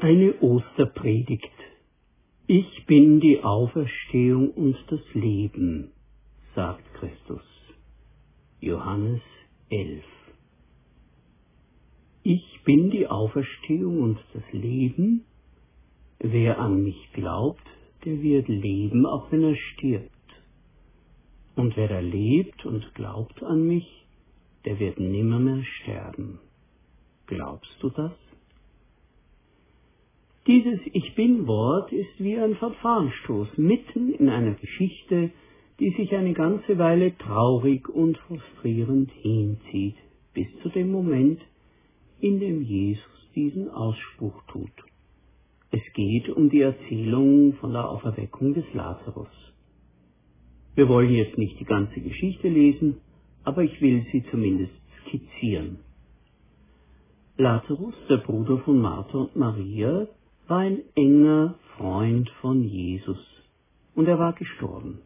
Eine Osterpredigt. Ich bin die Auferstehung und das Leben, sagt Christus. Johannes 11. Ich bin die Auferstehung und das Leben. Wer an mich glaubt, der wird leben, auch wenn er stirbt. Und wer da lebt und glaubt an mich, der wird nimmermehr sterben. Glaubst du das? Dieses Ich bin-Wort ist wie ein Verfahrensstoß mitten in einer Geschichte, die sich eine ganze Weile traurig und frustrierend hinzieht, bis zu dem Moment, in dem Jesus diesen Ausspruch tut. Es geht um die Erzählung von der Auferweckung des Lazarus. Wir wollen jetzt nicht die ganze Geschichte lesen, aber ich will sie zumindest skizzieren. Lazarus, der Bruder von Martha und Maria, war ein enger Freund von Jesus und er war gestorben.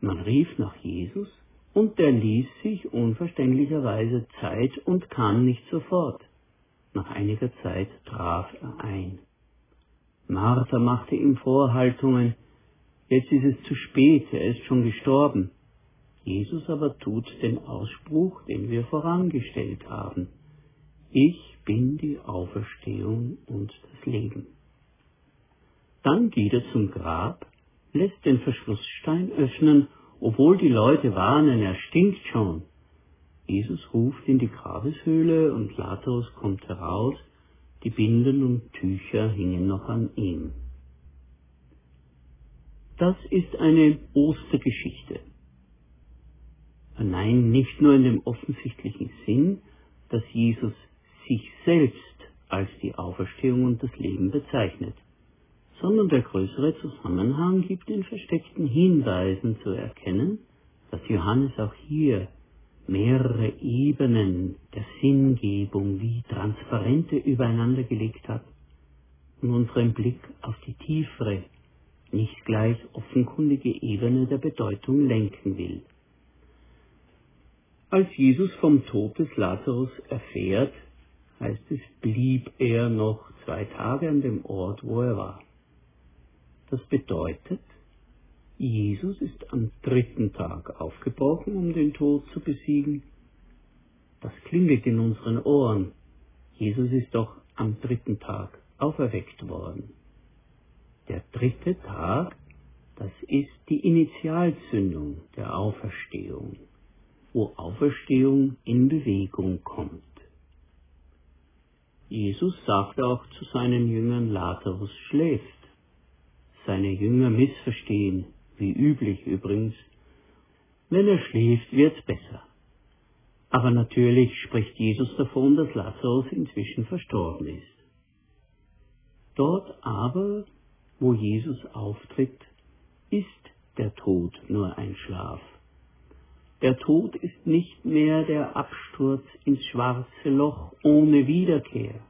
Man rief nach Jesus und der ließ sich unverständlicherweise Zeit und kam nicht sofort. Nach einiger Zeit traf er ein. Martha machte ihm Vorhaltungen, jetzt ist es zu spät, er ist schon gestorben. Jesus aber tut den Ausspruch, den wir vorangestellt haben. Ich bin die Auferstehung und das Leben. Dann geht er zum Grab, lässt den Verschlussstein öffnen, obwohl die Leute warnen, er stinkt schon. Jesus ruft in die Grabeshöhle und Lazarus kommt heraus, die Binden und Tücher hingen noch an ihm. Das ist eine Ostergeschichte. Nein, nicht nur in dem offensichtlichen Sinn, dass Jesus sich selbst als die Auferstehung und das Leben bezeichnet sondern der größere Zusammenhang gibt in versteckten Hinweisen zu erkennen, dass Johannes auch hier mehrere Ebenen der Sinngebung wie Transparente übereinander gelegt hat und unseren Blick auf die tiefere, nicht gleich offenkundige Ebene der Bedeutung lenken will. Als Jesus vom Tod des Lazarus erfährt, heißt es, blieb er noch zwei Tage an dem Ort, wo er war. Das bedeutet, Jesus ist am dritten Tag aufgebrochen, um den Tod zu besiegen. Das klingelt in unseren Ohren. Jesus ist doch am dritten Tag auferweckt worden. Der dritte Tag, das ist die Initialzündung der Auferstehung, wo Auferstehung in Bewegung kommt. Jesus sagte auch zu seinen Jüngern, Lazarus schläft seine Jünger missverstehen, wie üblich übrigens. Wenn er schläft, wird's besser. Aber natürlich spricht Jesus davon, dass Lazarus inzwischen verstorben ist. Dort aber, wo Jesus auftritt, ist der Tod nur ein Schlaf. Der Tod ist nicht mehr der Absturz ins schwarze Loch ohne Wiederkehr.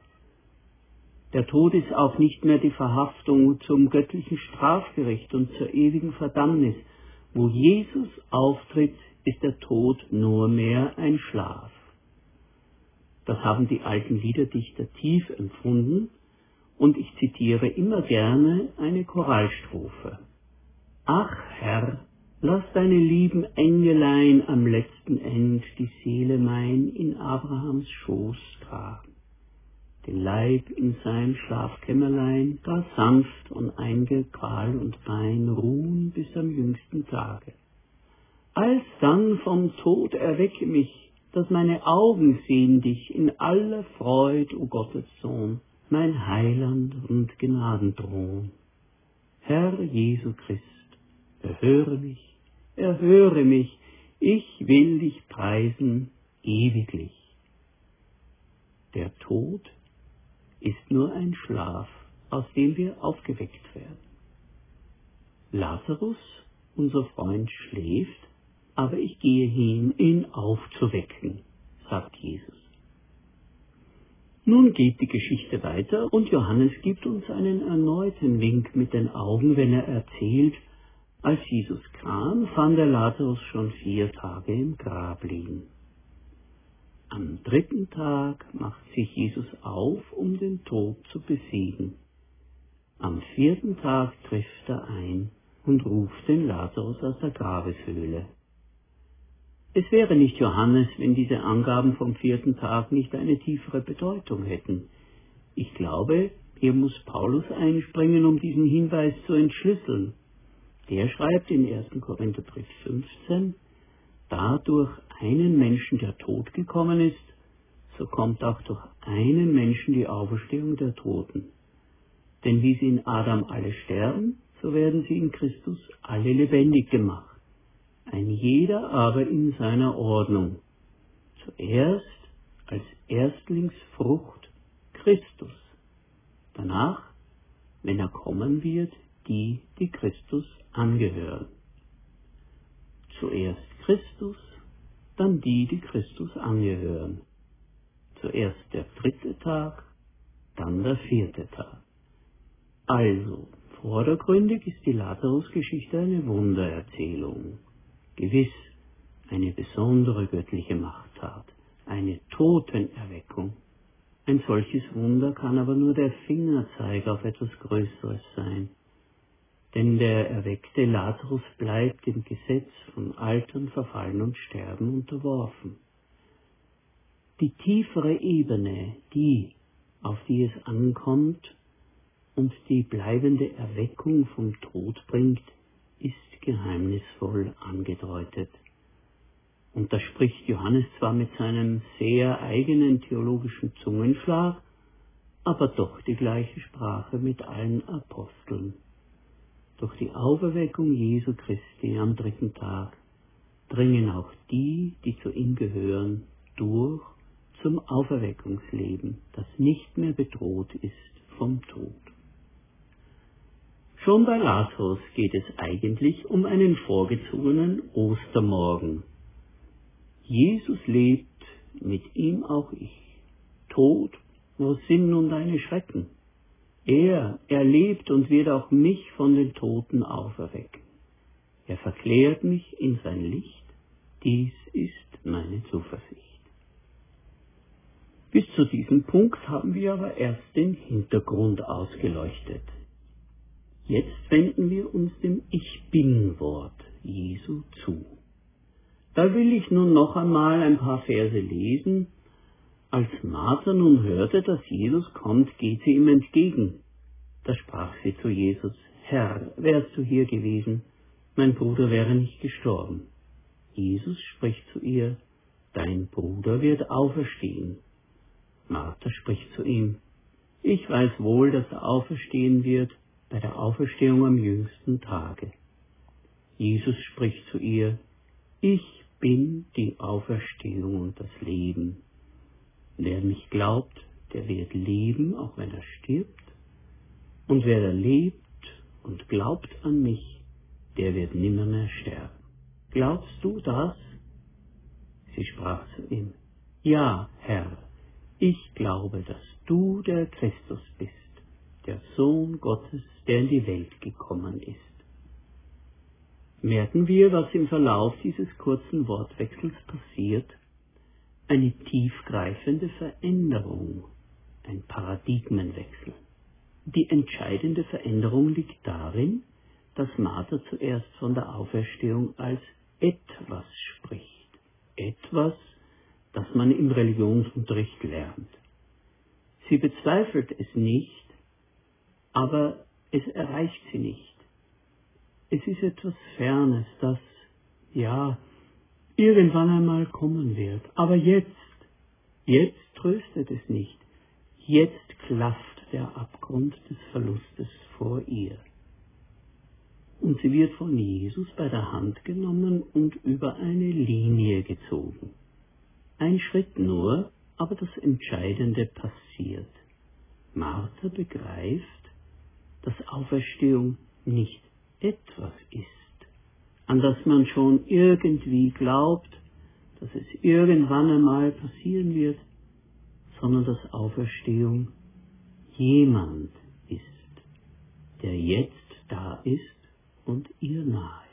Der Tod ist auch nicht mehr die Verhaftung zum göttlichen Strafgericht und zur ewigen Verdammnis. Wo Jesus auftritt, ist der Tod nur mehr ein Schlaf. Das haben die alten Liederdichter tief empfunden und ich zitiere immer gerne eine Choralstrophe. Ach Herr, lass deine lieben Engelein am letzten End die Seele mein in Abrahams Schoß tragen den Leib in sein Schlafkämmerlein, gar sanft und eingequal und fein ruhen bis am jüngsten Tage. Alsdann vom Tod erwecke mich, dass meine Augen sehen dich in aller Freud, o Gottes Sohn, mein Heiland und Gnadenthron. Herr Jesu Christ, erhöre mich, erhöre mich, ich will dich preisen ewiglich. Der Tod ist nur ein Schlaf, aus dem wir aufgeweckt werden. Lazarus, unser Freund, schläft, aber ich gehe hin, ihn aufzuwecken, sagt Jesus. Nun geht die Geschichte weiter und Johannes gibt uns einen erneuten Wink mit den Augen, wenn er erzählt, als Jesus kam, fand er Lazarus schon vier Tage im Grab liegen. Am dritten Tag macht sich Jesus auf, um den Tod zu besiegen. Am vierten Tag trifft er ein und ruft den Lazarus aus der Grabeshöhle. Es wäre nicht Johannes, wenn diese Angaben vom vierten Tag nicht eine tiefere Bedeutung hätten. Ich glaube, hier muss Paulus einspringen, um diesen Hinweis zu entschlüsseln. Der schreibt in 1. Korintherbrief 15, da durch einen Menschen der Tod gekommen ist, so kommt auch durch einen Menschen die Auferstehung der Toten. Denn wie sie in Adam alle sterben, so werden sie in Christus alle lebendig gemacht. Ein jeder aber in seiner Ordnung. Zuerst als Erstlingsfrucht Christus. Danach, wenn er kommen wird, die, die Christus angehören. Zuerst Christus, dann die, die Christus angehören. Zuerst der dritte Tag, dann der vierte Tag. Also, vordergründig ist die Lazarus-Geschichte eine Wundererzählung. Gewiss eine besondere göttliche Machttat, eine Totenerweckung. Ein solches Wunder kann aber nur der Fingerzeig auf etwas Größeres sein denn der erweckte Lazarus bleibt dem Gesetz von Altern, Verfallen und Sterben unterworfen. Die tiefere Ebene, die, auf die es ankommt und die bleibende Erweckung vom Tod bringt, ist geheimnisvoll angedeutet. Und da spricht Johannes zwar mit seinem sehr eigenen theologischen Zungenschlag, aber doch die gleiche Sprache mit allen Aposteln. Durch die Auferweckung Jesu Christi am dritten Tag dringen auch die, die zu ihm gehören, durch zum Auferweckungsleben, das nicht mehr bedroht ist vom Tod. Schon bei Lazarus geht es eigentlich um einen vorgezogenen Ostermorgen. Jesus lebt, mit ihm auch ich. Tod, wo sind nun deine Schrecken? Er, er lebt und wird auch mich von den Toten auferwecken. Er verklärt mich in sein Licht. Dies ist meine Zuversicht. Bis zu diesem Punkt haben wir aber erst den Hintergrund ausgeleuchtet. Jetzt wenden wir uns dem Ich Bin-Wort Jesu zu. Da will ich nun noch einmal ein paar Verse lesen, als Martha nun hörte, dass Jesus kommt, geht sie ihm entgegen. Da sprach sie zu Jesus, Herr, wärst du hier gewesen, mein Bruder wäre nicht gestorben. Jesus spricht zu ihr, Dein Bruder wird auferstehen. Martha spricht zu ihm, Ich weiß wohl, dass er auferstehen wird bei der Auferstehung am jüngsten Tage. Jesus spricht zu ihr, Ich bin die Auferstehung und das Leben. Wer mich glaubt, der wird leben, auch wenn er stirbt. Und wer da lebt und glaubt an mich, der wird nimmermehr sterben. Glaubst du das? Sie sprach zu ihm, Ja, Herr, ich glaube, dass du der Christus bist, der Sohn Gottes, der in die Welt gekommen ist. Merken wir, was im Verlauf dieses kurzen Wortwechsels passiert? Eine tiefgreifende Veränderung, ein Paradigmenwechsel. Die entscheidende Veränderung liegt darin, dass Martha zuerst von der Auferstehung als etwas spricht. Etwas, das man im Religionsunterricht lernt. Sie bezweifelt es nicht, aber es erreicht sie nicht. Es ist etwas Fernes, das, ja, irgendwann einmal kommen wird. Aber jetzt, jetzt tröstet es nicht. Jetzt klafft der Abgrund des Verlustes vor ihr. Und sie wird von Jesus bei der Hand genommen und über eine Linie gezogen. Ein Schritt nur, aber das Entscheidende passiert. Martha begreift, dass Auferstehung nicht etwas ist, an das man schon irgendwie glaubt, dass es irgendwann einmal passieren wird, sondern dass Auferstehung jemand ist, der jetzt da ist und ihr nahe.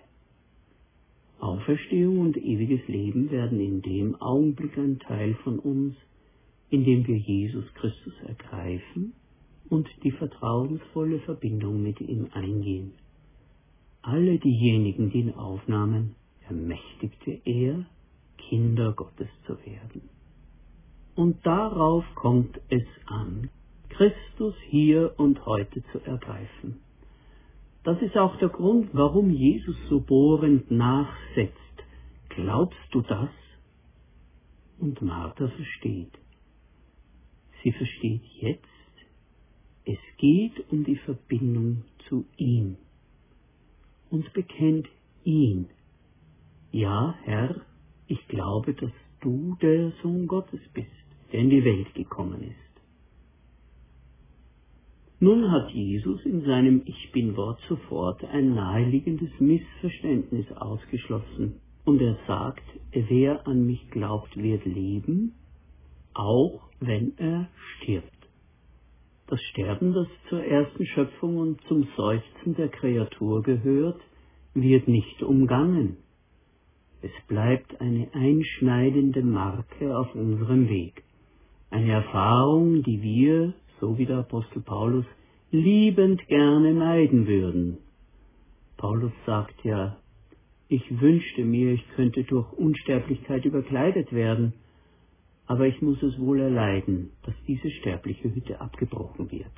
Auferstehung und ewiges Leben werden in dem Augenblick ein Teil von uns, in dem wir Jesus Christus ergreifen und die vertrauensvolle Verbindung mit ihm eingehen. Alle diejenigen, die ihn aufnahmen, ermächtigte er, Kinder Gottes zu werden. Und darauf kommt es an, Christus hier und heute zu ergreifen. Das ist auch der Grund, warum Jesus so bohrend nachsetzt. Glaubst du das? Und Martha versteht. Sie versteht jetzt, es geht um die Verbindung zu ihm und bekennt ihn. Ja, Herr, ich glaube, dass du der Sohn Gottes bist, der in die Welt gekommen ist. Nun hat Jesus in seinem Ich bin Wort sofort ein naheliegendes Missverständnis ausgeschlossen und er sagt, wer an mich glaubt, wird leben, auch wenn er stirbt. Das Sterben, das zur ersten Schöpfung und zum Seufzen der Kreatur gehört, wird nicht umgangen. Es bleibt eine einschneidende Marke auf unserem Weg. Eine Erfahrung, die wir, so wie der Apostel Paulus, liebend gerne meiden würden. Paulus sagt ja, ich wünschte mir, ich könnte durch Unsterblichkeit überkleidet werden, aber ich muss es wohl erleiden, dass diese sterbliche Hütte abgebrochen wird.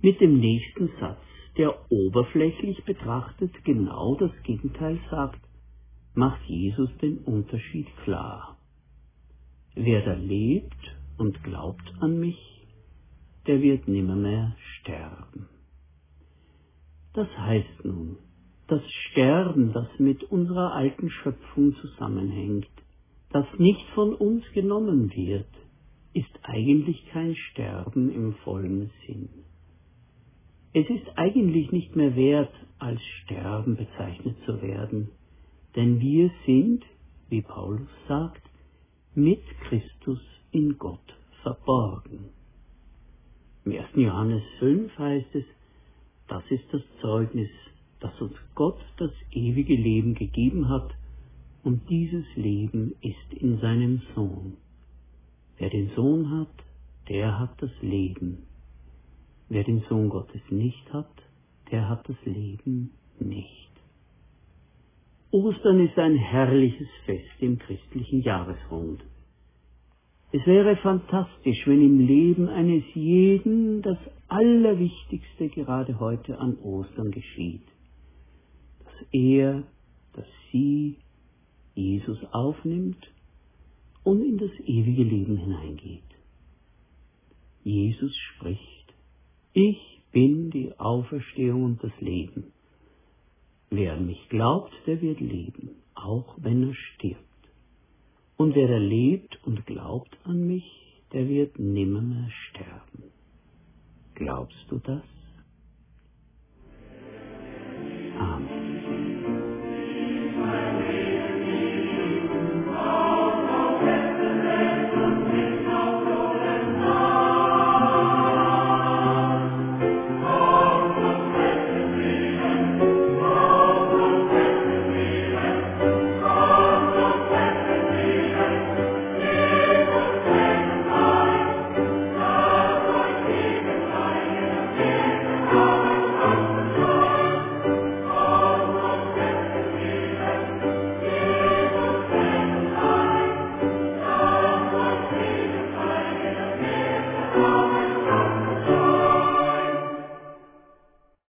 Mit dem nächsten Satz, der oberflächlich betrachtet genau das Gegenteil sagt, macht Jesus den Unterschied klar. Wer da lebt und glaubt an mich, der wird nimmermehr sterben. Das heißt nun, das Sterben, das mit unserer alten Schöpfung zusammenhängt, das nicht von uns genommen wird, ist eigentlich kein Sterben im vollen Sinn. Es ist eigentlich nicht mehr wert, als Sterben bezeichnet zu werden, denn wir sind, wie Paulus sagt, mit Christus in Gott verborgen. Im 1. Johannes 5 heißt es, das ist das Zeugnis, dass uns Gott das ewige Leben gegeben hat, und dieses Leben ist in seinem Sohn. Wer den Sohn hat, der hat das Leben. Wer den Sohn Gottes nicht hat, der hat das Leben nicht. Ostern ist ein herrliches Fest im christlichen Jahresrund. Es wäre fantastisch, wenn im Leben eines jeden das Allerwichtigste gerade heute an Ostern geschieht. Dass er, dass sie Jesus aufnimmt und in das ewige Leben hineingeht. Jesus spricht, ich bin die Auferstehung und das Leben. Wer an mich glaubt, der wird leben, auch wenn er stirbt. Und wer lebt und glaubt an mich, der wird nimmermehr sterben. Glaubst du das? Amen.